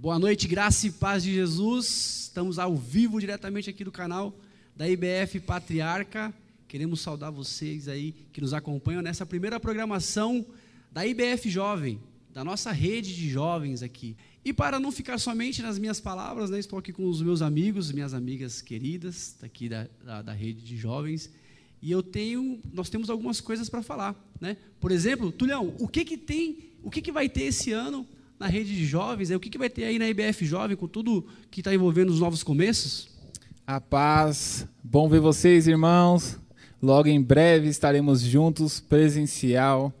Boa noite, graça e paz de Jesus. Estamos ao vivo diretamente aqui do canal da IBF Patriarca. Queremos saudar vocês aí que nos acompanham nessa primeira programação da IBF Jovem, da nossa rede de jovens aqui. E para não ficar somente nas minhas palavras, né, estou aqui com os meus amigos, minhas amigas queridas, daqui da, da, da rede de jovens, e eu tenho, nós temos algumas coisas para falar, né? Por exemplo, Tulhão, o que que tem, o que que vai ter esse ano na rede de jovens? O que que vai ter aí na IBF Jovem com tudo que está envolvendo os novos começos? A paz, bom ver vocês, irmãos. Logo em breve estaremos juntos presencial.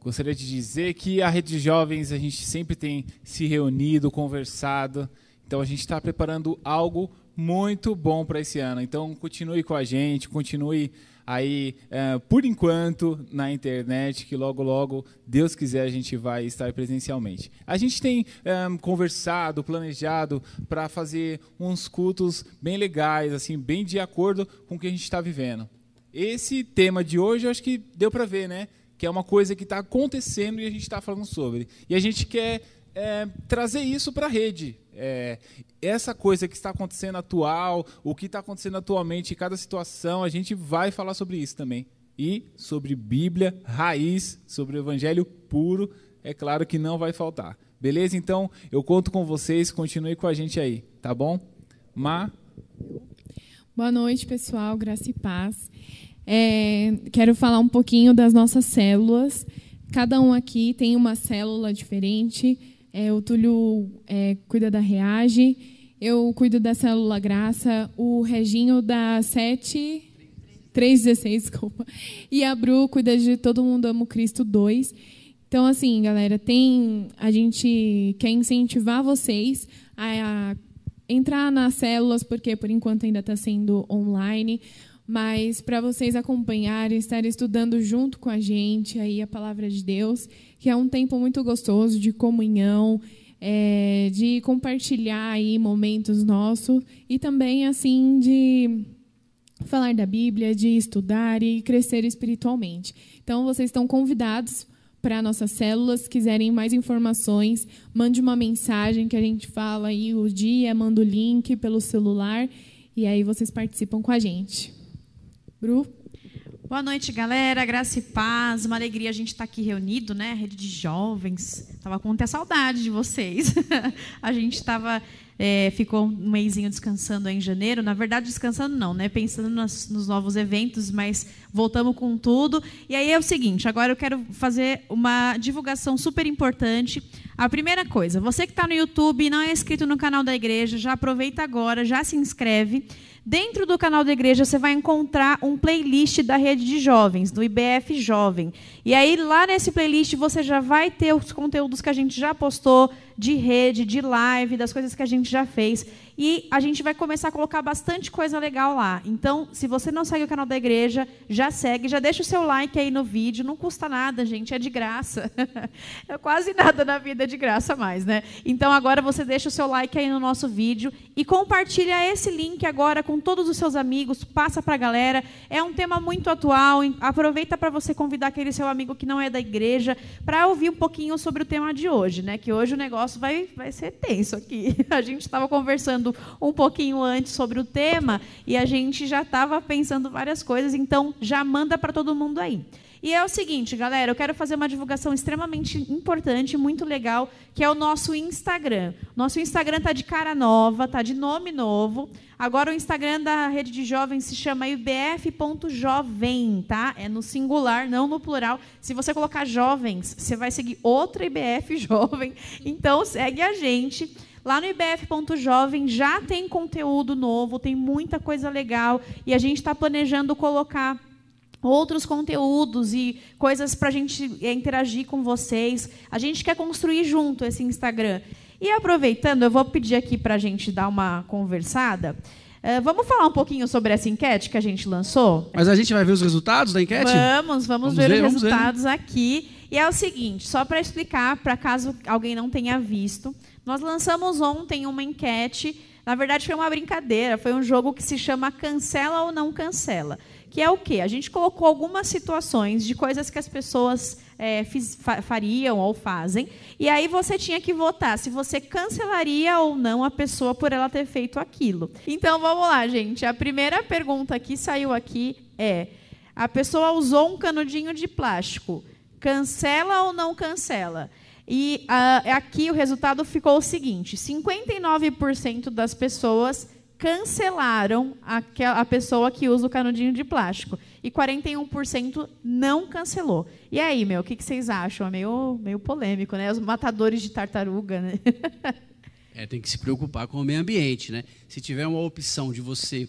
Gostaria de dizer que a rede de jovens a gente sempre tem se reunido, conversado. Então a gente está preparando algo muito bom para esse ano. Então continue com a gente, continue aí, uh, por enquanto, na internet, que logo, logo, Deus quiser, a gente vai estar presencialmente. A gente tem um, eh, conversado, planejado para fazer uns cultos bem legais, assim, bem de acordo com o que a gente está vivendo. Esse tema de hoje, eu acho que deu para ver, né? Que é uma coisa que está acontecendo e a gente está falando sobre. E a gente quer é, trazer isso para a rede. É, essa coisa que está acontecendo atual, o que está acontecendo atualmente em cada situação, a gente vai falar sobre isso também. E sobre Bíblia, raiz, sobre o Evangelho puro, é claro que não vai faltar. Beleza? Então, eu conto com vocês, continue com a gente aí, tá bom? Ma. Boa noite, pessoal, graça e paz. É, quero falar um pouquinho das nossas células. Cada um aqui tem uma célula diferente. É, o Túlio é, cuida da Reage, eu cuido da Célula Graça, o Reginho da 7... 316, desculpa. E a Bru cuida de Todo Mundo Ama o Cristo 2. Então, assim, galera, tem. A gente quer incentivar vocês a, a entrar nas células, porque por enquanto ainda está sendo online mas para vocês acompanharem, estar estudando junto com a gente aí a palavra de Deus, que é um tempo muito gostoso de comunhão, é, de compartilhar aí momentos nossos e também assim de falar da Bíblia, de estudar e crescer espiritualmente. Então vocês estão convidados para nossas células, se quiserem mais informações, mande uma mensagem que a gente fala aí o dia, manda o link pelo celular e aí vocês participam com a gente. Bru? Boa noite, galera. Graça e paz. Uma alegria a gente estar tá aqui reunido, né? Rede de jovens. Tava com muita saudade de vocês. a gente estava é, ficou um mêsinho descansando em janeiro. Na verdade, descansando não, né? Pensando nos, novos eventos, mas voltamos com tudo. E aí é o seguinte: agora eu quero fazer uma divulgação super importante. A primeira coisa, você que está no YouTube e não é inscrito no canal da igreja, já aproveita agora, já se inscreve. Dentro do canal da igreja você vai encontrar um playlist da rede de jovens, do IBF Jovem. E aí lá nesse playlist você já vai ter os conteúdos que a gente já postou de rede, de live, das coisas que a gente já fez. E a gente vai começar a colocar bastante coisa legal lá. Então, se você não segue o canal da igreja, já segue, já deixa o seu like aí no vídeo. Não custa nada, gente, é de graça. é quase nada na vida é de graça mais, né? Então, agora você deixa o seu like aí no nosso vídeo e compartilha esse link agora com todos os seus amigos, passa para a galera. É um tema muito atual. Aproveita para você convidar aquele seu amigo que não é da igreja para ouvir um pouquinho sobre o tema de hoje, né? Que hoje o negócio vai, vai ser tenso aqui. A gente estava conversando um pouquinho antes sobre o tema e a gente já estava pensando várias coisas, então já manda para todo mundo aí. E é o seguinte, galera, eu quero fazer uma divulgação extremamente importante, muito legal, que é o nosso Instagram. Nosso Instagram está de cara nova, está de nome novo. Agora o Instagram da rede de jovens se chama ibf.jovem, tá? É no singular, não no plural. Se você colocar jovens, você vai seguir outra IBF jovem. Então segue a gente. Lá no ibf.jovem já tem conteúdo novo, tem muita coisa legal e a gente está planejando colocar outros conteúdos e coisas para a gente é, interagir com vocês. A gente quer construir junto esse Instagram. E aproveitando, eu vou pedir aqui para a gente dar uma conversada. Uh, vamos falar um pouquinho sobre essa enquete que a gente lançou? Mas a gente vai ver os resultados da enquete? Vamos, vamos, vamos ver, ver, os resultados ver. aqui. E é o seguinte, só para explicar, para caso alguém não tenha visto, nós lançamos ontem uma enquete Na verdade, foi uma brincadeira, foi um jogo que se chama Cancela ou Não Cancela. Que é o quê? A gente colocou algumas situações de coisas que as pessoas é, fiz, fa fariam ou fazem, e aí você tinha que votar se você cancelaria ou não a pessoa por ela ter feito aquilo. Então vamos lá, gente. A primeira pergunta que saiu aqui é: a pessoa usou um canudinho de plástico. Cancela ou não cancela? E uh, aqui o resultado ficou o seguinte: 59% das pessoas cancelaram a, pessoa que usa o canudinho de plástico. E 41% não cancelou. E aí, meu, o que, que, vocês acham? É meio, meio polêmico, né? Os matadores de tartaruga, né? é, tem que se preocupar com o meio ambiente, né? Se tiver uma opção de você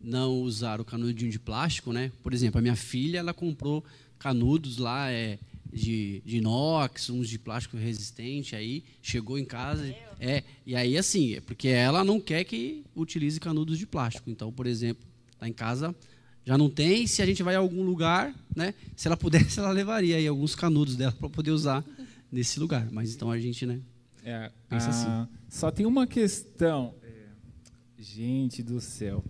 não usar o canudinho de plástico, né? Por exemplo, a minha filha, ela comprou canudos lá, é, de, de inox, uns de plástico resistente, aí chegou em casa, é, e aí assim, é porque ela não quer que utilize canudos de plástico. Então, por exemplo, lá em casa já não tem, se a gente vai a algum lugar, né, se ela pudesse, ela levaria aí alguns canudos dela para poder usar nesse lugar. Mas então a gente, né, é, pensa assim. Ah, só tem uma questão. É, gente do céu.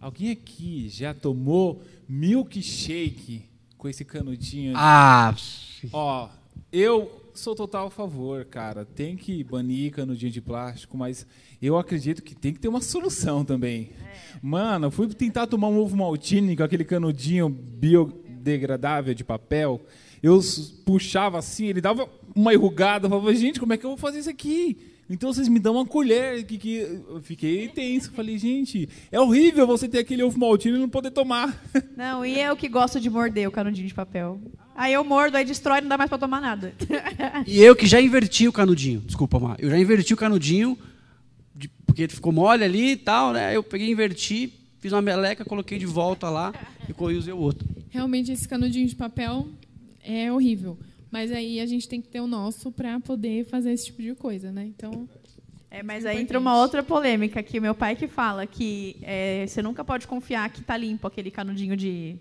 Alguém aqui já tomou milkshake com esse canudinho? Ah, Ó, eu sou total a favor, cara. Tem que banir canudinho de plástico, mas eu acredito que tem que ter uma solução também. É. Mano, eu fui tentar tomar um ovo maltine com aquele canudinho biodegradável de papel. Eu puxava assim, ele dava uma enrugada, eu falava, gente, como é que eu vou fazer isso aqui? Então vocês me dão uma colher, que, que eu fiquei tenso. Falei, gente, é horrível você ter aquele ovo maltine e não poder tomar. Não, e eu que gosto de morder o canudinho de papel. Aí eu mordo, aí destrói, não dá mais para tomar nada. E eu que já inverti o canudinho, desculpa, Mar. Eu já inverti o canudinho, de, porque ficou mole ali e tal, né? Eu peguei, inverti, fiz uma meleca, coloquei de volta lá e usei o outro. Realmente esse canudinho de papel é horrível. Mas aí a gente tem que ter o nosso para poder fazer esse tipo de coisa, né? Então. É, mas aí entra uma outra polêmica que o meu pai que fala que é, você nunca pode confiar que está limpo aquele canudinho de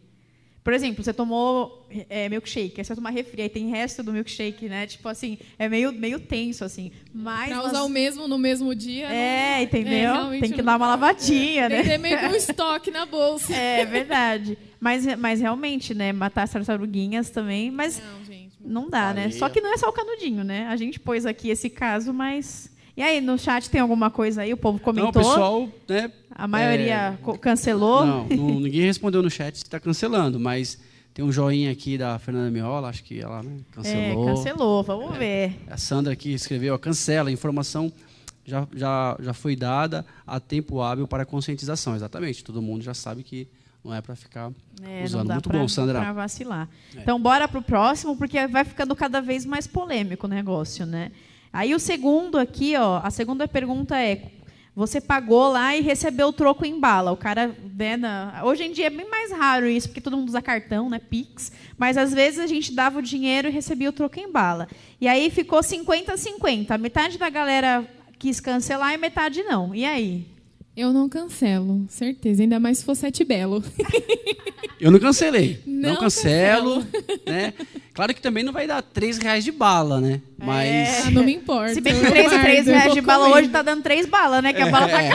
por exemplo, você tomou é, milkshake, aí você vai tomar refri, aí tem resto do milkshake, né? Tipo assim, é meio, meio tenso, assim. Mas pra usar o mesmo no mesmo dia. É, não, entendeu? É, tem que dar uma lavadinha, é, né? Tem que ter meio que um estoque na bolsa. É verdade. Mas, mas realmente, né? Matar as tartaruguinhas também, mas não, não dá, né? Só que não é só o canudinho, né? A gente pôs aqui esse caso, mas e aí, no chat tem alguma coisa aí? O povo comentou? Não, o pessoal, né? A maioria é... cancelou? Não, não, ninguém respondeu no chat se está cancelando, mas tem um joinha aqui da Fernanda Miola, acho que ela né, cancelou. É, cancelou, vamos é, ver. A Sandra aqui escreveu, ó, cancela, a informação já, já, já foi dada a tempo hábil para conscientização. Exatamente, todo mundo já sabe que não é para ficar é, usando. Muito pra, bom, Sandra. Para vacilar. É. Então, bora para o próximo, porque vai ficando cada vez mais polêmico o negócio, né? Aí o segundo aqui, ó, a segunda pergunta é: você pagou lá e recebeu o troco em bala. O cara, né, na... hoje em dia é bem mais raro isso, porque todo mundo usa cartão, né, Pix, mas às vezes a gente dava o dinheiro e recebia o troco em bala. E aí ficou 50 50. Metade da galera quis cancelar e metade não. E aí? Eu não cancelo, certeza. Ainda mais se for sete belo. Eu não cancelei. Não, não cancelo. Né? Claro que também não vai dar três reais de bala, né? É. Mas. É, não me importa. Se bem que três, três reais de bala hoje tá dando três balas, né? Que a bala tá é.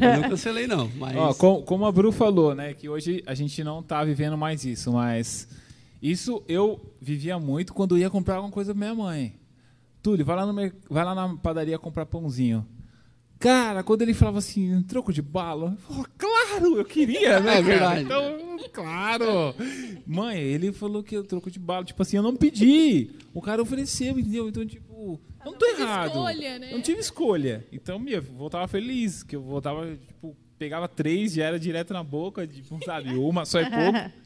Eu não cancelei, não. Mas... Ó, com, como a Bru falou, né? Que hoje a gente não tá vivendo mais isso, mas. Isso eu vivia muito quando ia comprar alguma coisa pra minha mãe. Túlio, vai lá, no, vai lá na padaria comprar pãozinho. Cara, quando ele falava assim, um troco de bala, eu falava, claro, eu queria, né? É verdade. Então, claro. Mãe, ele falou que eu troco de bala. Tipo assim, eu não pedi. O cara ofereceu, entendeu? Então, tipo, não, não tô errado. Escolha, né? Não tive escolha. Então, minha, voltava feliz, que eu voltava, tipo, pegava três, já era direto na boca, tipo, sabe, uma só é pouco.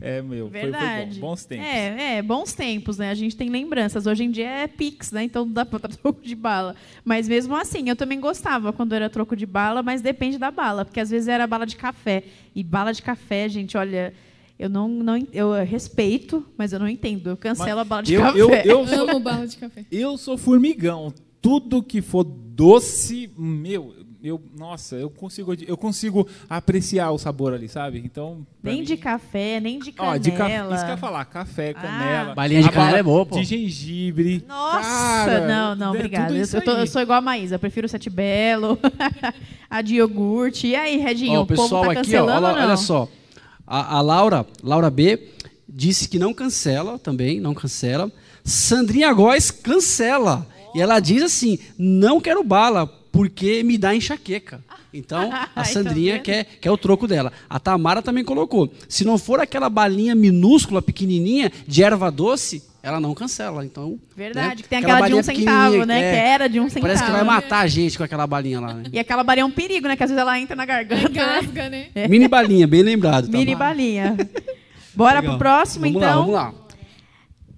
É, meu, Verdade. Foi, foi bom. Bons tempos. É, é, bons tempos, né? A gente tem lembranças. Hoje em dia é Pix, né? Então dá para troco de bala. Mas mesmo assim, eu também gostava quando era troco de bala, mas depende da bala, porque às vezes era bala de café. E bala de café, gente, olha. Eu não, não eu respeito, mas eu não entendo. Eu cancelo mas a bala de eu, café. Eu, eu sou, amo bala de café. Eu sou formigão. Tudo que for doce, meu, eu, nossa, eu consigo, eu consigo apreciar o sabor ali, sabe? Então, Nem mim- de café, nem de Ó, canela. de café, isso que eu ia falar, café, Ah. canela. Balinha de canela é boa, pô. De gengibre. Nossa, Cara, não, não, é obrigada. Eu, tô- eu sou igual a Maísa, eu prefiro o Sete Belo, a de iogurte. E aí, Redinho, Ó, o o pessoal povo tá aqui, ó, olha, olha só. A, a Laura, Laura B, disse que não cancela também, não cancela. Sandrinha Góes cancela. E ela diz assim: não quero bala, porque me dá enxaqueca. Então, a tá Sandrinha quer, quer o troco dela. A Tamara também colocou. Se não for aquela balinha minúscula, pequenininha, de erva doce, ela não cancela. Então, Verdade, né? que tem aquela, de um centavo, né? é, Que era de um centavo. Parece que vai matar a gente com aquela balinha lá. Né? E aquela balinha é um perigo, né? Que às vezes ela entra na garganta. Engasga, né? Mini balinha, bem lembrado. Mini Tamara. balinha. Bora Legal. pro próximo, vamos então? Lá, vamos lá.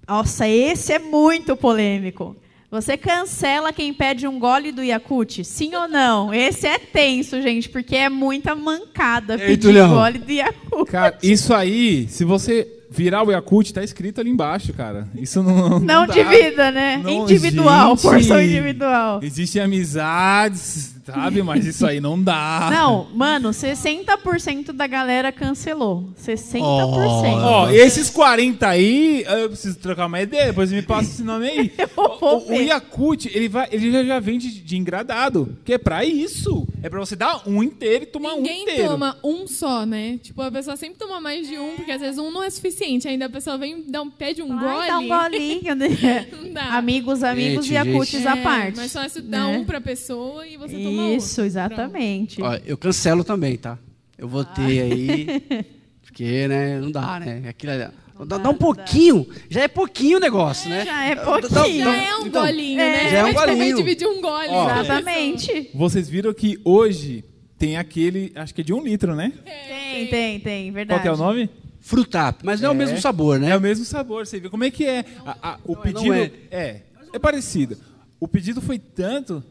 Nossa, esse é muito polêmico. Você cancela quem pede um gole do Yakut? Sim ou não? Esse é tenso, gente, porque é muita mancada Ei, pedir Tulião. gole do Yakut. Cara, isso aí, se você virar o Yakult, tá escrito ali embaixo, cara. Isso não. Não dá. divida, né? Não, individual, gente. porção individual. Existem amizades, sabe? Mas isso aí não dá. Não, mano, 60% da galera cancelou. 60%. Ó, esses 40 aí, eu preciso trocar uma ideia, depois me passa esse nome aí. O, o ver. Yakult, ele, vai, ele já, já vem de, engradado, que é pra isso. É pra você dar um inteiro e tomar Ninguém um inteiro. toma um só, né? Tipo, a pessoa sempre toma mais de um, porque às vezes um não é suficiente. Ainda a pessoa vem dar um, pede um Vai gole. dar um golinho, né? Não dá. Amigos, amigos Gente, e Yakuts É, à parte. Mas só se dá né? um pra pessoa e você toma. Isso, exatamente. Ó, eu cancelo também, tá? Eu votei aí, porque, né, não dá, né? Aquilo ali, dá, dá um pouquinho, já é pouquinho o negócio, né? Já é pouquinho. Já é um então, golinho, é, né? já é um golinho. dividir um gole. Ó. né? Exatamente. Vocês viram que hoje tem aquele, acho que é de um litro, né? Tem, tem, tem, verdade. Qual que é o nome? Frutap, mas não é, o mesmo sabor, né? É o mesmo sabor. Você vê como é que é. A- a- o Não, pedido não é. é. é. parecido. O pedido foi tanto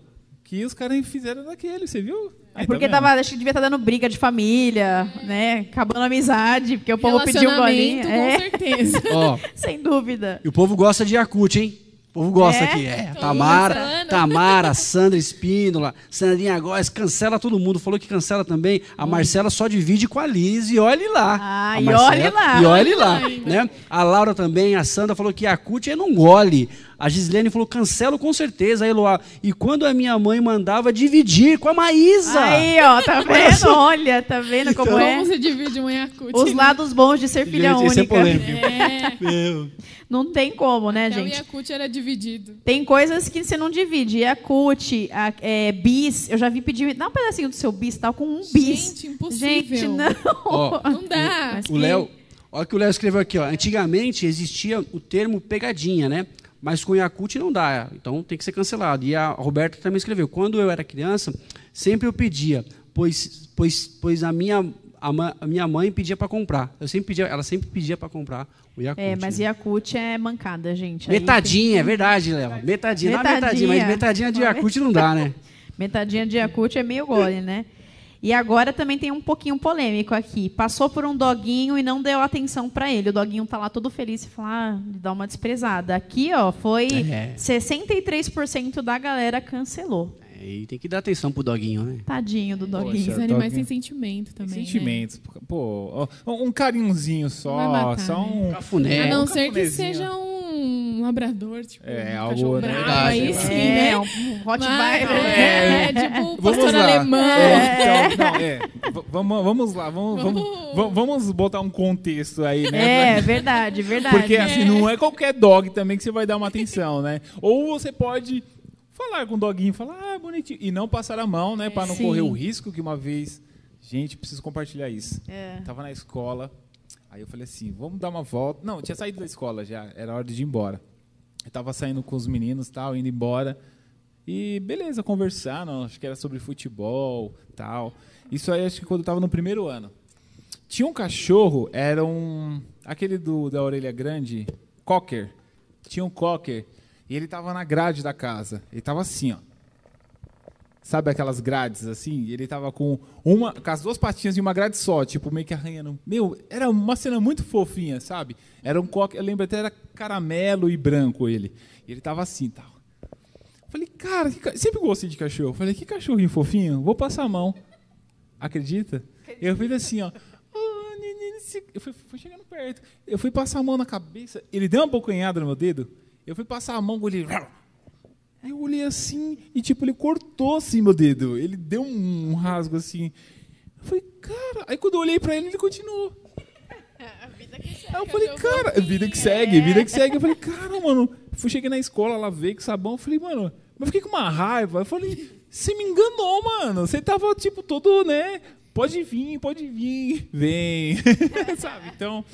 que os caras fizeram daquele, você viu? É porque tá tava, acho que devia estar dando briga de família, né? Acabando a amizade, porque o povo pediu um. Relacionamento, com É, certeza. Ó, sem dúvida. e o povo gosta de Yakut, hein? O povo gosta É? aqui. É, Tô Tamara. Tamara, Sandra Espíndola, Sandrinha Góes, cancela todo mundo. Falou que cancela também. A Marcela só divide com a Liz e olhe lá. Ah, A e olhe lá. E olhe lá, né? A Laura também, a Sandra falou que Yakut é não gole. A Gislene falou, cancelo com certeza. Aí, Eloá, e quando a minha mãe mandava dividir com a Maísa? Aí, ó, tá vendo? Olha, tá vendo como Como é? se divide um Yakult? Os lados bons de ser filha Gente, isso é única. polêmico. É, Meu. Não tem como, né, até o gente? Yakult era dividido. Tem coisas que você não divide. Yakut, a- é, bis. Eu já vi pedir. Dá um pedacinho do seu bis, tá com um bis. Gente, impossível. Gente, não. Ó, Não dá. Mas O Léo, olha o que o Léo escreveu aqui, ó. Antigamente existia o termo pegadinha, né? Mas com Yakult não dá, então tem que ser cancelado. E a Roberta também escreveu: quando eu era criança, sempre eu pedia, pois, pois, pois a minha a, minha mãe pedia para comprar. Eu sempre pedia, ela sempre pedia para comprar o Yakult. É, mas né? Yakut é mancada, gente. Metadinha, é verdade, Léo. Metadinha, não é metadinha, Metadinha. mas metadinha de Yakult não dá, né? tem- Metadinha de Yakut é meio gole, né? E agora também tem um pouquinho polêmico aqui. Passou por um doguinho e não deu atenção pra ele. O doguinho tá lá todo feliz e fala, ah, dá uma desprezada. Aqui, ó, foi É. 63% da galera cancelou. É, E tem que dar atenção pro doguinho, né? Tadinho do doguinho. Os Poxa, animais toque- têm sentimento também. né? Sentimentos. Pô, ó, um carinhozinho só, matar, só né? um. Cafuné. A não um ser que seja um labrador, tipo, É, um algo, cachorro né? bravo, aí verdade. sim, é, né? um Mas, Rottweiler. é, tipo o Vamos pastor lá. alemão. É, então, não, é. Vamos, vamos lá, vamos, vamos, vamos, vamos botar um contexto aí, né? É, verdade, verdade. Porque assim, não é qualquer dog também que você vai dar uma atenção, né? Ou você pode falar com o doguinho, falar, ah, bonitinho, e não passar a mão, né? Pra não Sim. correr o risco que uma vez. Gente, preciso compartilhar isso. É. Tava na escola, aí eu falei assim, vamos dar uma volta. Não, eu tinha saído da escola já, era hora de ir embora. Eu tava saindo com os meninos tal, indo embora. E beleza, conversando, acho que era sobre futebol tal. Isso aí acho que quando eu tava no primeiro ano. Tinha um cachorro, era um. aquele do, da orelha grande, cocker. Tinha um cocker. E ele tava na grade da casa. Ele tava assim, ó. Sabe aquelas grades assim? E ele tava com uma, com as duas patinhas em uma grade só, tipo meio que arranhando. Meu, era uma cena muito fofinha, sabe? Era um coque, eu lembro até era caramelo e branco ele. E ele tava assim, tal. Falei, cara, que ca- sempre gostei de cachorro. Falei, que cachorrinho fofinho, vou passar a mão. Acredita? Eu fiz assim, ó. Eu fui, fui chegando perto. Eu fui passar a mão na cabeça. Ele deu uma bocanhada no meu dedo. Eu fui passar a mão com ele. Aí eu olhei assim e, tipo, ele cortou assim meu dedo. Ele deu um rasgo assim. Eu falei, cara. Aí quando eu olhei pra ele, ele continuou. Aí eu falei, cara, vida que segue, vida que segue. Eu falei, cara, mano. Fui cheguei na escola, lavei com sabão. Eu falei, mano, mas fiquei com uma raiva. Eu falei, você me enganou, mano. Você tava, tipo, todo, né? Pode vir, pode vir. Vem. Sabe? Então.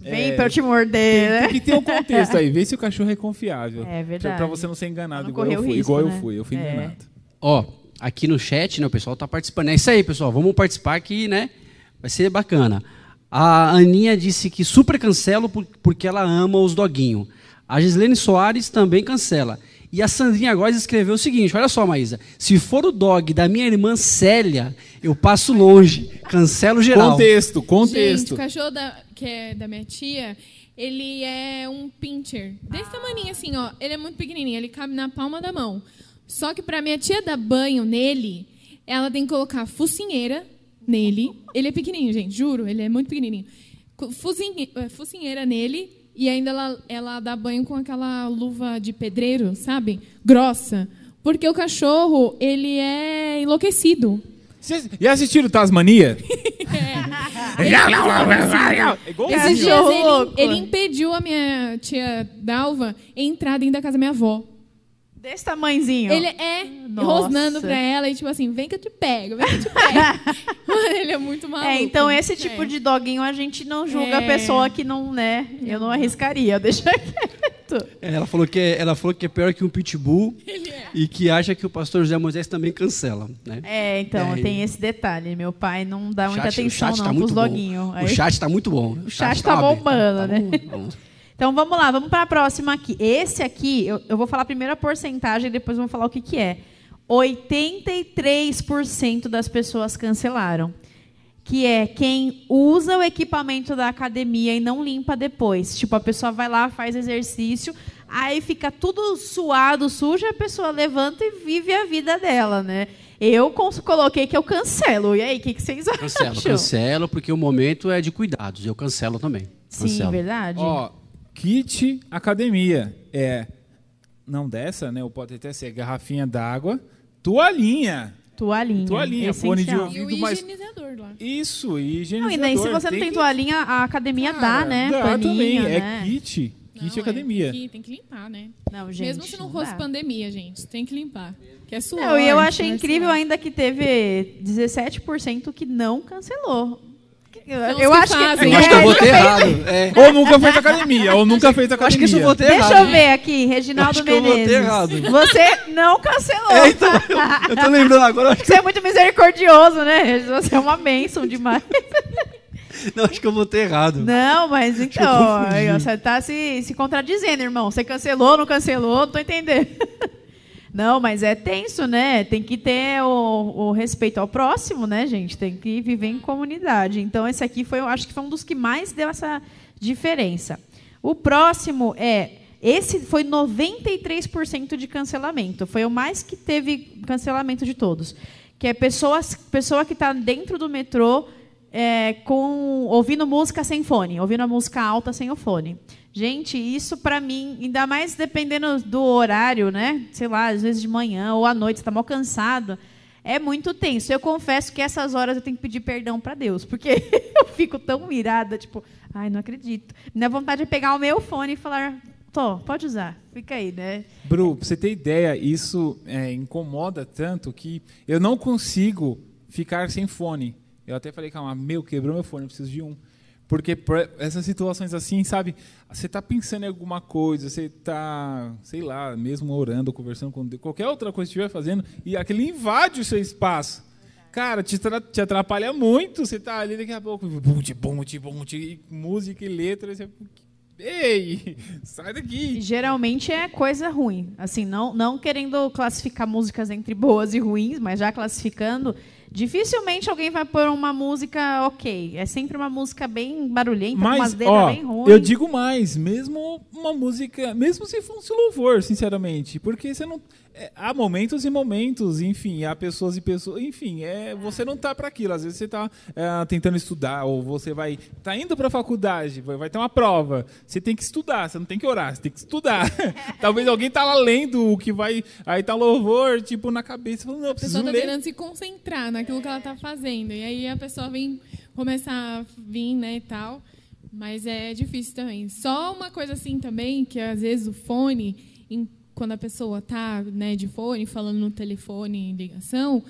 Vem é, pra eu te morder, tem, né? tem que ter um contexto aí, ver se o cachorro é confiável. É verdade. Pra, pra você não ser enganado Não igual eu fui. risco, igual né? eu fui, eu fui É. enganado. Ó, aqui no chat, né, o pessoal tá participando. É isso aí, pessoal. Vamos participar aqui, né? Vai ser bacana. A Aninha disse que super cancelo por- porque ela ama os doguinhos. A Gislene Soares também cancela. E a Sandrinha Góes escreveu o seguinte: olha só, Maísa. Se for o dog da minha irmã Célia, eu passo longe. Cancelo geral. Contexto, Gente, contexto. o cachorro da, que é da minha tia, ele é um pincher. Desse tamanho assim, ó. Ele é muito pequenininho, ele cabe na palma da mão. Só que pra minha tia dar banho nele, ela tem que colocar focinheira nele. Ele é pequenininho, gente, juro, ele é muito pequenininho. Focinhe- eh, Focinheira nele e ainda ela, ela dá banho com aquela luva de pedreiro, sabe? Grossa. Porque o cachorro, ele é enlouquecido. Vocês já assistiram Tasmania? Esses dias ele, ele impediu a minha tia Dalva entrar dentro da casa da minha avó. Desse tamanhozinho. Ele é Nossa. rosnando pra ela e tipo assim, vem que eu te pego, vem que eu te pego. Mano, ele é muito maluco. É, então esse tipo É. de doguinho a gente não julga a É. pessoa que não, né? Eu não arriscaria, deixa quieto. É, Ela falou, que é, ela falou que é pior que um pitbull Ele é. e que acha que o pastor José Moisés também cancela. Né? É, então, É. tem esse detalhe. Meu pai não dá muita Chat- o atenção chat não tá pros muito bom. doguinhos. O chat tá muito bom. O chat tá aberto. bombando, né? bom, bom. Então vamos lá, vamos para a próxima aqui. Esse aqui, eu, eu vou falar primeiro a porcentagem e depois vamos falar o que, que é. 83% das pessoas cancelaram. Que é quem usa o equipamento da academia e não limpa depois. Tipo, a pessoa vai lá, faz exercício, aí fica tudo suado, sujo, a pessoa levanta e vive a vida dela, né? Eu coloquei que eu cancelo. E aí, o que, que vocês acham? Cancelo, cancelo, porque o momento é de cuidados. Eu cancelo também. Sim, Cancelo. verdade? Ó, kit academia. É. Não dessa, né? Ou pode até ser garrafinha d'água, toalhinha. Toalhinha. Toalhinha, fone de essencial. ouvido. E o mais- higienizador lá. Isso, e Não, higienizador. e daí, se você não tem que- toalhinha, a academia dá, Cara, né? Dá Paninho, também. né? É kit. Kit Não, academia. É, tem, que, tem que limpar, né? Não, gente. Mesmo se não não fosse dá. pandemia, gente, tem que limpar. Que é suor. Não, e eu achei né, incrível ainda que teve 17% que não cancelou. Eu, eu que acho fazem. que. Eu acho que eu É, vou ter errado. É. Ou nunca fez academia, ou nunca fez academia. Acho que isso eu vou ter Deixa errado. eu ver aqui, Reginaldo Acho que eu vou ter Menezes. errado. Você não cancelou. É, então, eu, eu tô lembrando agora, eu acho, Você é muito misericordioso, né? Você é uma bênção demais. que- não, acho que eu vou ter errado. Não, mas eu então, você tá se, se contradizendo, irmão. Você cancelou, não cancelou, não tô entendendo. Não, mas é tenso, né? Tem que ter o, o respeito ao próximo, né, gente? Tem que viver em comunidade. Então, esse aqui foi, eu acho que foi um dos que mais deu essa diferença. O próximo é. Esse foi 93% de cancelamento. Foi o mais que teve cancelamento de todos. Que é pessoas, pessoa que está dentro do metrô é, com ouvindo música sem fone, ouvindo a música alta sem o fone. Gente, isso para mim, ainda mais dependendo do horário, né? Sei lá, às vezes de manhã ou à noite, você tá mal cansado. É muito tenso. Eu confesso que essas horas eu tenho que pedir perdão para Deus, porque eu fico tão irada, tipo, ai, não acredito. Minha vontade é pegar o meu fone e falar, tô, pode usar, fica aí, né? Bru, pra você ter ideia, isso é, incomoda tanto que eu não consigo ficar sem fone. Eu até falei, calma, meu, quebrou meu fone, eu preciso de um. Porque essas situações assim, sabe? Você tá pensando em alguma coisa, você tá, sei lá, mesmo orando, conversando com Deus, qualquer outra coisa que estiver fazendo, e aquilo invade o seu espaço. Cara, te, te atrapalha muito. Você tá ali daqui a pouco, bum, bum, bum, e música e letra. Você, Ei, sai daqui. Geralmente é coisa ruim. Assim, não, não querendo classificar músicas entre boas e ruins, mas já classificando, dificilmente alguém vai pôr uma música ok. É sempre uma música bem barulhenta, com umas Mas, ó, bem ruins. eu digo mais, mesmo uma música, mesmo se fosse louvor, sinceramente, porque você não, é, há momentos e momentos, enfim, há pessoas e pessoas, enfim, é, você não tá para aquilo. Às vezes você tá é, tentando estudar ou você vai tá indo para a faculdade, vai, vai, ter uma prova, você tem que estudar, você não tem que orar, você tem que estudar. Talvez alguém tá lá lendo o que vai, aí tá louvor tipo na cabeça, falando, não, a pessoa tá ler. tentando se concentrar naquilo que ela tá fazendo e aí a pessoa vem começar a vir, né, e tal. Mas é difícil também. Só uma coisa assim também, que às vezes o fone quando a pessoa está né, de fone, falando no telefone em ligação,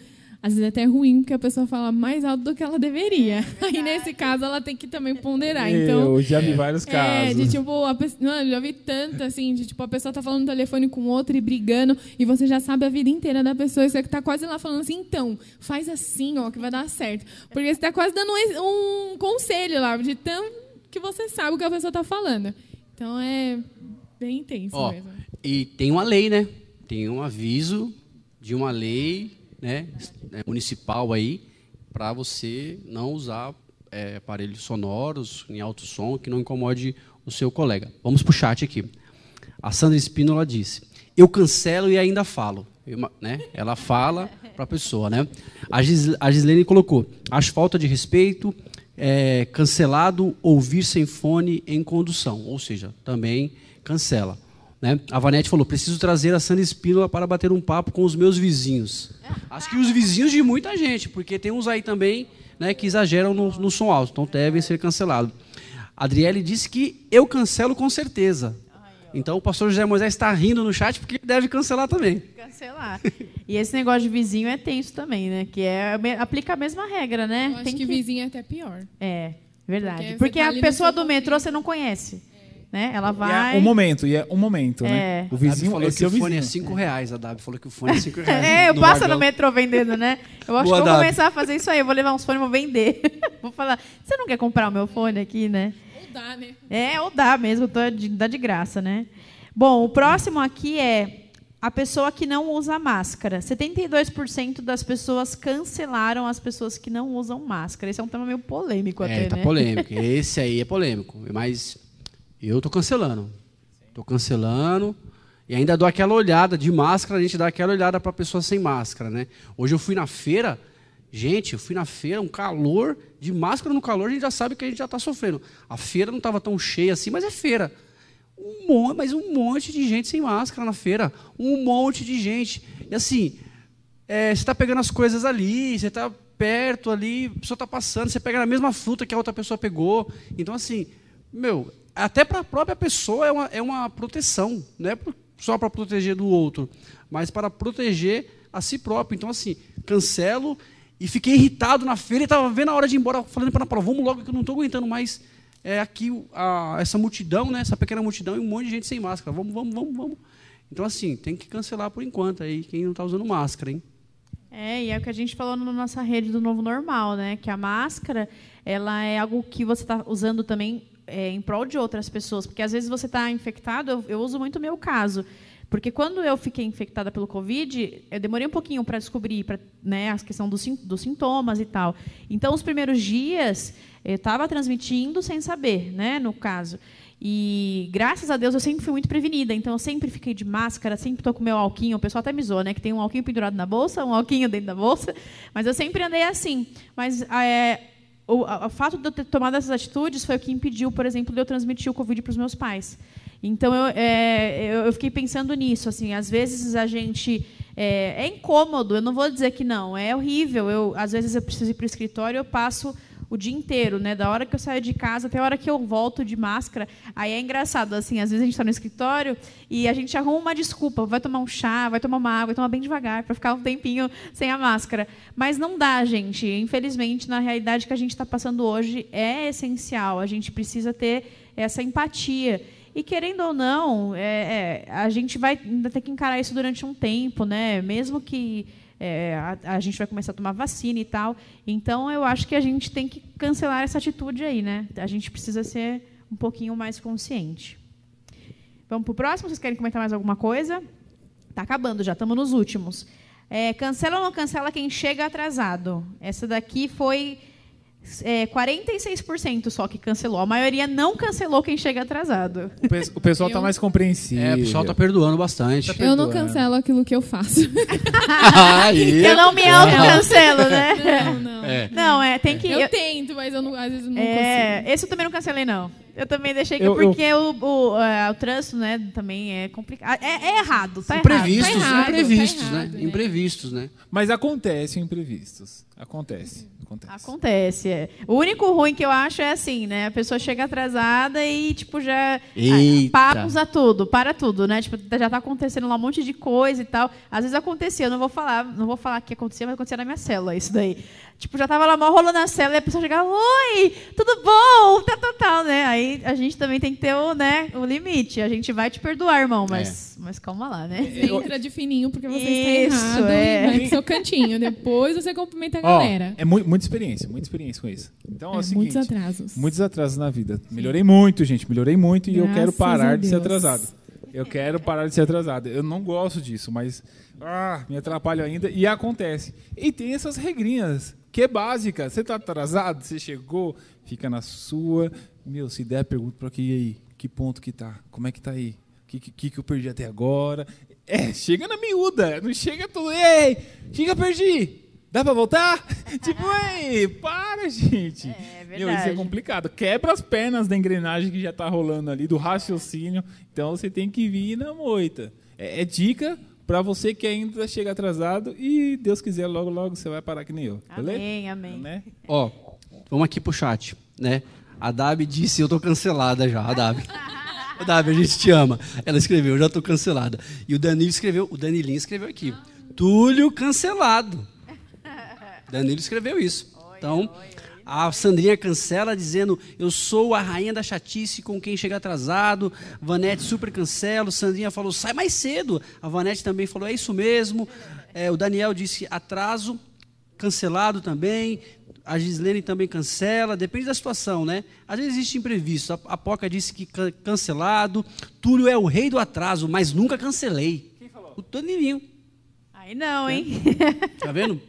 às vezes é até ruim, porque a pessoa fala mais alto do que ela deveria. É, Aí, nesse caso, ela tem que também ponderar. Então, eu já vi vários casos. É, de tipo, a pessoa, não, eu já vi tanto, assim, de tipo, a pessoa tá falando no telefone com outra e brigando, e você já sabe a vida inteira da pessoa, e você tá quase lá falando assim, então, faz assim, ó, que vai dar certo. Porque você tá quase dando um, um conselho lá, de tão que você sabe o que a pessoa tá falando. Então, é bem intenso ó, mesmo. E tem uma lei, né? Tem um aviso de uma lei né, é, municipal aí para você não usar é, aparelhos sonoros em alto som que não incomode o seu colega. Vamos para o chat aqui. A Sandra Espínola disse: Eu cancelo e ainda falo. Eu, né? Ela fala para a pessoa. Né? A, Gis, a Gislene colocou: Acho falta de respeito, é, cancelado ouvir sem fone em condução. Ou seja, também cancela. Né? A Vanete falou: preciso trazer a Sandra Espínola para bater um papo com os meus vizinhos. Acho que os vizinhos de muita gente, porque tem uns aí também né, que exageram no, no som alto, então devem ser cancelados. Adriele disse que eu cancelo com certeza. Então o pastor José Moisés está rindo no chat porque deve cancelar também. Cancelar. E esse negócio de vizinho é tenso também, né? Que é aplica a mesma regra, né? Eu acho Tem que, que vizinho é até pior. É, verdade. Porque, porque tá a pessoa do metrô você não conhece. Né? Ela vai. E é um momento, e é um momento, né? é. né? O vizinho falou que o fone é 5 reais. A Dabi falou que o fone é 5 reais. é, eu passo no metrô vendendo, né? Eu acho Boa, que vou começar a fazer isso aí. Eu vou levar uns fones e vou vender. vou falar, você não quer comprar o meu fone aqui, né? Ou dá, né? É, ou dá mesmo, tô de, dá de graça, né? Bom, o próximo aqui é a pessoa que não usa máscara. 72% das pessoas cancelaram as pessoas que não usam máscara. Esse é um tema meio polêmico é, até, tá né? polêmico. Esse aí é polêmico. Mas eu estou cancelando. Estou cancelando. E ainda dou aquela olhada de máscara, a gente dá aquela olhada para pessoa sem máscara. Né? Hoje eu fui na feira, gente, eu fui na feira, um calor, de máscara no calor, a gente já sabe que a gente já está sofrendo. A feira não estava tão cheia assim, mas é feira. Um monte, mas um monte de gente sem máscara na feira. Um monte de gente. E assim, é, você está pegando as coisas ali, você está perto ali, a pessoa está passando, você pega a mesma fruta que a outra pessoa pegou. Então, assim, meu, até para a própria pessoa é uma, é uma proteção, não é só para proteger do outro, mas para proteger a si próprio. Então, assim, cancelo e fiquei irritado na feira e estava vendo a hora de ir embora, falando para a vamos logo que eu não estou aguentando mais é, aqui a, essa multidão, né, essa pequena multidão e um monte de gente sem máscara. Vamos, vamos, vamos, vamos. Então, assim, tem que cancelar por enquanto aí, quem não está usando máscara, hein? É, e é o que a gente falou na nossa rede do novo normal, né? Que a máscara, ela é algo que você está usando também é, em prol de outras pessoas, porque às vezes você está infectado, eu, eu, uso muito o meu caso. Porque quando eu fiquei infectada pelo Covid, eu demorei um pouquinho para descobrir pra, né, a questão dos, dos sintomas e tal. Então, os primeiros dias, eu estava transmitindo sem saber, né, no caso. E graças a Deus eu sempre fui muito prevenida, então eu sempre fiquei de máscara, sempre estou com meu alquinho. O pessoal até me zoa, né? Que tem um alquinho pendurado na bolsa, um alquinho dentro da bolsa. Mas eu sempre andei assim. Mas é, o, o, fato de eu ter tomado essas atitudes foi o que impediu, por exemplo, de eu transmitir o Covid para os meus pais. Então, eu, é, eu, fiquei pensando nisso. Assim, às vezes a gente. É, é, incômodo, eu não vou dizer que não, é horrível. Eu, às vezes eu preciso ir para o escritório, eu passo o dia inteiro, né? Da hora que eu saio de casa até a hora que eu volto de máscara. Aí é engraçado, assim, às vezes a gente está no escritório e a gente arruma uma desculpa, vai tomar um chá, vai tomar uma água, vai tomar bem devagar para ficar um tempinho sem a máscara. Mas não dá, gente. Infelizmente, na realidade que a gente está passando hoje é essencial. A gente precisa ter essa empatia. E querendo ou não, é, é, a gente vai ainda ter que encarar isso durante um tempo, né? Mesmo que é, a, a, gente vai começar a tomar vacina e tal. Então, eu acho que a gente tem que cancelar essa atitude aí, né? A gente precisa ser um pouquinho mais consciente. Vamos para o próximo? Vocês querem comentar mais alguma coisa? Está acabando já, estamos nos últimos. É, cancela ou não cancela quem chega atrasado? Essa daqui foi é, 46% só que cancelou. A maioria não cancelou quem chega atrasado. O, pe- o pessoal tá Eu- mais compreensível. É, o pessoal tá perdoando bastante. Tá Eu não perdoando. cancelo aquilo que eu faço. Aí. Eu não me autocancelo, né? Não, não. É. Não, é, tem que. Eu eu- tento, mas eu não, às vezes não É, consigo. esse eu também não cancelei, não. Eu também deixei que Eu- eu- porque O, o, é, o trânsito, né, também é complicado. É, é errado, tá errado. Imprevistos, Tá errado, imprevistos, tá né? errado, né? Imprevistos, né? Mas acontece imprevistos. Acontece. Acontece. Acontece, é. O único ruim que eu acho é assim, né? A pessoa chega atrasada e, tipo, já. Eita. Pausa tudo, para tudo, né? Tipo, já tá acontecendo lá um monte de coisa e tal. Às vezes acontecia, eu não vou falar, não vou falar que acontecia, mas acontecia na minha célula, isso daí. Tipo, já tava lá mal rolando na célula e a pessoa chegava, oi, tudo bom? Tal, tal, tal, né? Aí a gente também tem que ter o, né, o limite. A gente vai te perdoar, irmão, mas, mas calma lá, né? Você entra de fininho porque você Isso, está errado é. e vai pro seu cantinho. Depois você cumprimenta a Ó, galera. é mu- muita experiência, muita experiência com isso. Então é, o É, seguinte, muitos atrasos. Muitos atrasos na vida. Melhorei muito, gente. Melhorei muito e eu Graças quero parar de ser atrasado. Eu quero parar de ser atrasado. Eu não gosto disso, mas ah, me atrapalho ainda e acontece. E tem essas regrinhas, que é básica. Você tá atrasado, você chegou, fica na sua. Meu, se der, pergunta para aqui e aí, que ponto que tá? Como é que tá aí? O que, que, que eu perdi até agora? É, chega na miúda, não chega tudo. Ei, o que, que eu perdi? Dá pra voltar? tipo, ei, para, gente. É Meu, isso é verdade. complicado. Quebra as pernas da engrenagem que já tá rolando ali, do raciocínio. Então você tem que vir na moita. É, é dica pra você que ainda chega atrasado e Deus quiser, logo, logo você vai parar que nem eu. Beleza? Amém, amém. Né? Ó, vamos aqui pro chat, né? A Dabi disse, eu tô cancelada já, a Dabi. A a gente te ama. Ela escreveu, já tô cancelada. E o Danilo escreveu, o Danilinho escreveu aqui. Túlio cancelado. Danilo escreveu isso. Então, a Sandrinha cancela dizendo, eu sou a rainha da chatice com quem chega atrasado. Vanete super cancela. Sandrinha falou, sai mais cedo. A Vanete também falou, é isso mesmo. É, o Daniel disse, atraso cancelado também. A Gislene também cancela, depende da situação, né? Às vezes existe imprevisto. A, a Poca disse que can- cancelado. Túlio é o rei do atraso, mas nunca cancelei. Quem falou? O Danilinho, Aí não, hein? tá vendo?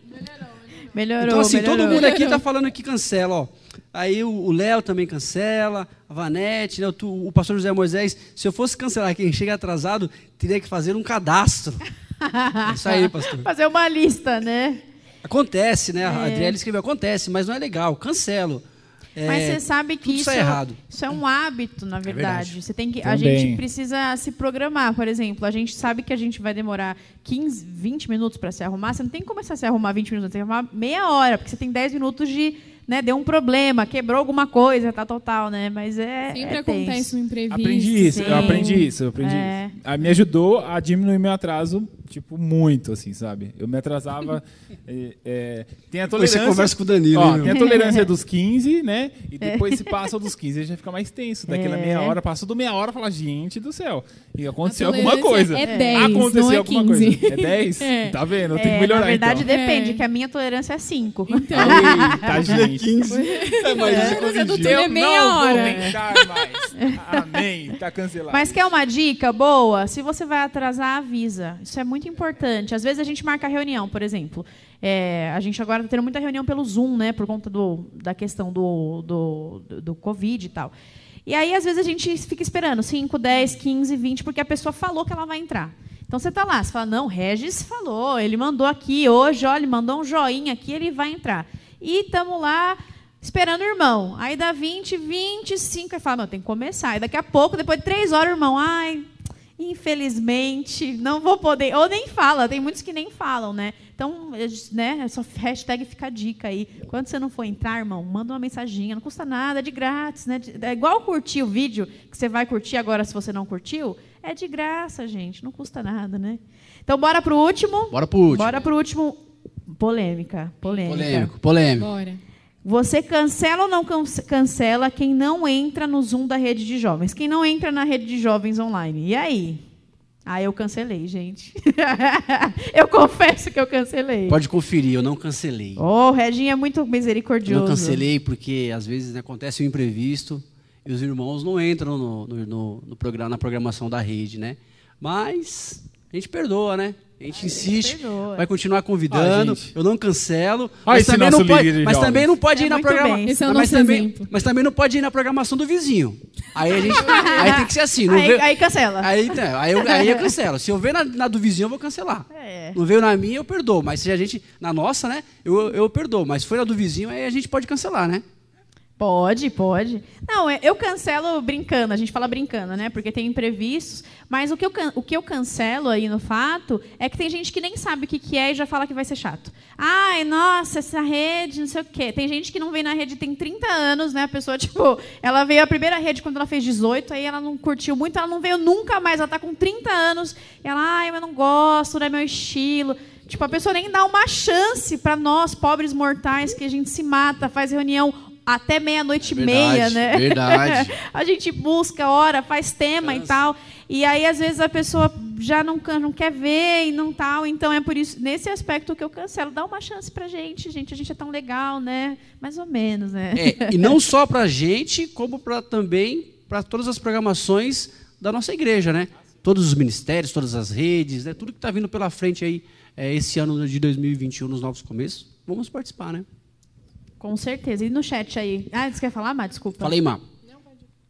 Melhorou, então, assim, melhorou. todo mundo aqui Melhorou. tá falando que cancela, ó. Aí o Léo também cancela, a Vanete, né, o, tu- o pastor José Moisés. Se eu fosse cancelar quem chega atrasado, teria que fazer um cadastro. É isso aí, pastor. Fazer uma lista, né? Acontece, né? É. A Adriele escreveu, acontece, mas não é legal, cancelo. É, Mas você sabe que isso, sai errado. isso é um hábito, na verdade. verdade. Você tem que, a gente precisa se programar, por exemplo. A gente sabe que a gente vai demorar 15, 20 minutos para se arrumar. Você não tem que começar a se arrumar 20 minutos, você tem que arrumar meia hora, porque você tem 10 minutos de. Né, deu um problema, quebrou alguma coisa, tal, tal, tal, né? Mas é. Sempre é acontece tenso. um imprevisto. Aprendi isso, sim. eu aprendi isso, eu aprendi É. isso. Ah, me ajudou a diminuir meu atraso, tipo, muito, assim, sabe? Eu me atrasava. é, é, tem a Depois tolerância. você conversa com o Danilo, Ó, meu? tem a tolerância dos 15, né? E depois se passa dos 15, aí já fica mais tenso. Daquela É. meia hora, passou do meia hora e fala, gente do céu. E aconteceu A alguma coisa. é 10, aconteceu não é alguma 15. coisa. É 10? É. Tá vendo? Eu tenho É, que melhorar na verdade, então. depende, É. que a minha tolerância é 5. Então, Eita, gente. É, mas isso é tolerância do corrigido. Túlio é meia não vou hora. tentar mais. Amém. Tá cancelado. Mas quer uma dica boa? Se você vai atrasar, avisa. Isso é muito importante. Às vezes a gente marca reunião, por exemplo. É, a gente agora está tendo muita reunião pelo Zoom, né? Por conta do, da questão do, do, do, do Covid e tal. E aí, às vezes, a gente fica esperando 5, 10, 15, 20, porque a pessoa falou que ela vai entrar. Então você está lá, você fala, não, Regis falou, ele mandou aqui hoje, olha, ele mandou um joinha aqui, ele vai entrar. E estamos lá esperando o irmão. Aí dá 20, 25, aí fala, não, tem que começar. E daqui a pouco, depois de três horas, o irmão, ai, infelizmente, não vou poder. Ou nem fala, tem muitos que nem falam, né? Então, né, essa hashtag fica a dica aí. Quando você não for entrar, irmão, manda uma mensaginha, não custa nada, é de grátis, né? É igual curtir o vídeo que você vai curtir agora se você não curtiu. É de graça, gente, não custa nada, né? Então, bora pro último. Bora pro último. Bora pro último. Polêmica, polêmica. Polêmico, polêmico. bora. Você cancela ou não cance- cancela quem não entra no Zoom da rede de jovens? Quem não entra na rede de jovens online? E aí? Ah, eu cancelei, gente. eu confesso que eu cancelei. Pode conferir, eu não cancelei. Oh, o Reginho é muito Eu misericordioso. não cancelei porque às vezes né, acontece um imprevisto e os irmãos não entram no, no, no- no programa, na programação da rede, né? Mas a gente perdoa, né? A gente insiste, perdoa. vai continuar convidando. Ah, eu não cancelo. Olha mas também, não pode, mas também não pode É ir na programação. Esse é o mas, nosso também, exemplo. mas também não pode ir na programação do vizinho. Aí a gente. aí tem que ser assim. Não Aí, veio- aí cancela. Aí, então, aí, eu, aí eu cancelo. Se eu ver na, na do vizinho, eu vou cancelar. É. Não veio na minha, eu perdoo. Mas se a gente. Na nossa, né? Eu, eu perdoo. Mas se foi na do vizinho, aí a gente pode cancelar, né? Pode, pode. Não, é- eu cancelo brincando, a gente fala brincando, né? Porque tem imprevistos. Mas o que, eu, o que eu cancelo aí no fato é que tem gente que nem sabe o que, que é e já fala que vai ser chato. Ai, nossa, essa rede, não sei o quê. Tem gente que não vem na rede tem 30 anos, né? A pessoa, tipo, ela veio a primeira rede quando ela fez 18, aí ela não curtiu muito, ela não veio nunca mais, ela tá com 30 anos. E ela, ai, eu não gosto, não é meu estilo. Tipo, a pessoa nem dá uma chance para nós, pobres mortais, que a gente se mata, faz reunião até meia-noite e meia, Verdade, né? verdade. a gente busca hora, faz tema e tal. E aí, às vezes, a pessoa já não, não quer ver e não tal. Então, é por isso, nesse aspecto que eu cancelo. Dá uma chance pra gente, gente. A gente é tão legal, né? Mais ou menos, né? É, e não só para a gente, como para também para todas as programações da nossa igreja, né? Todos os ministérios, todas as redes, né? tudo que está vindo pela frente aí é, esse ano de 2021, nos novos começos, vamos participar, né? Com certeza. E no chat aí? Ah, você quer falar, Má? Desculpa. Falei, Má.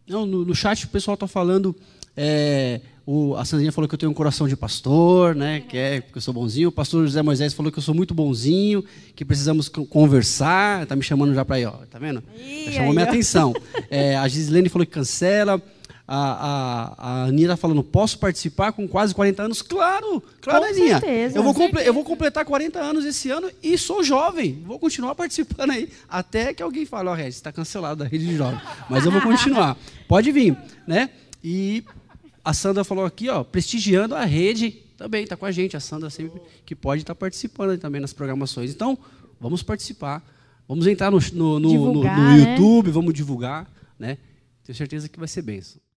Não, no, no chat o pessoal está falando. é, o, a Sandrinha falou que eu tenho um coração de pastor, né? Que é porque eu sou bonzinho. O pastor José Moisés falou que eu sou muito bonzinho, que precisamos co- conversar. Tá me chamando já para aí, ó. Tá vendo? Ih, Já chamou aí, minha ó. atenção. É, a Gislene falou que cancela. A, a, a Aninha tá falando, posso participar com quase 40 anos? Claro, claro, Com Aninha. certeza, eu, vou certeza. eu vou completar 40 anos esse ano e sou jovem. Vou continuar participando aí. Até que alguém fale, ó, Regis, está cancelado da rede de jovem. Mas eu vou continuar. Pode vir, né? E a Sandra falou aqui, ó, prestigiando a rede também, está com a gente. A Sandra sempre que pode estar participando aí também nas programações. Então, vamos participar. Vamos entrar no, no, no- no- Divulgar, no né? YouTube, vamos divulgar, né? Tenho certeza que vai ser benção.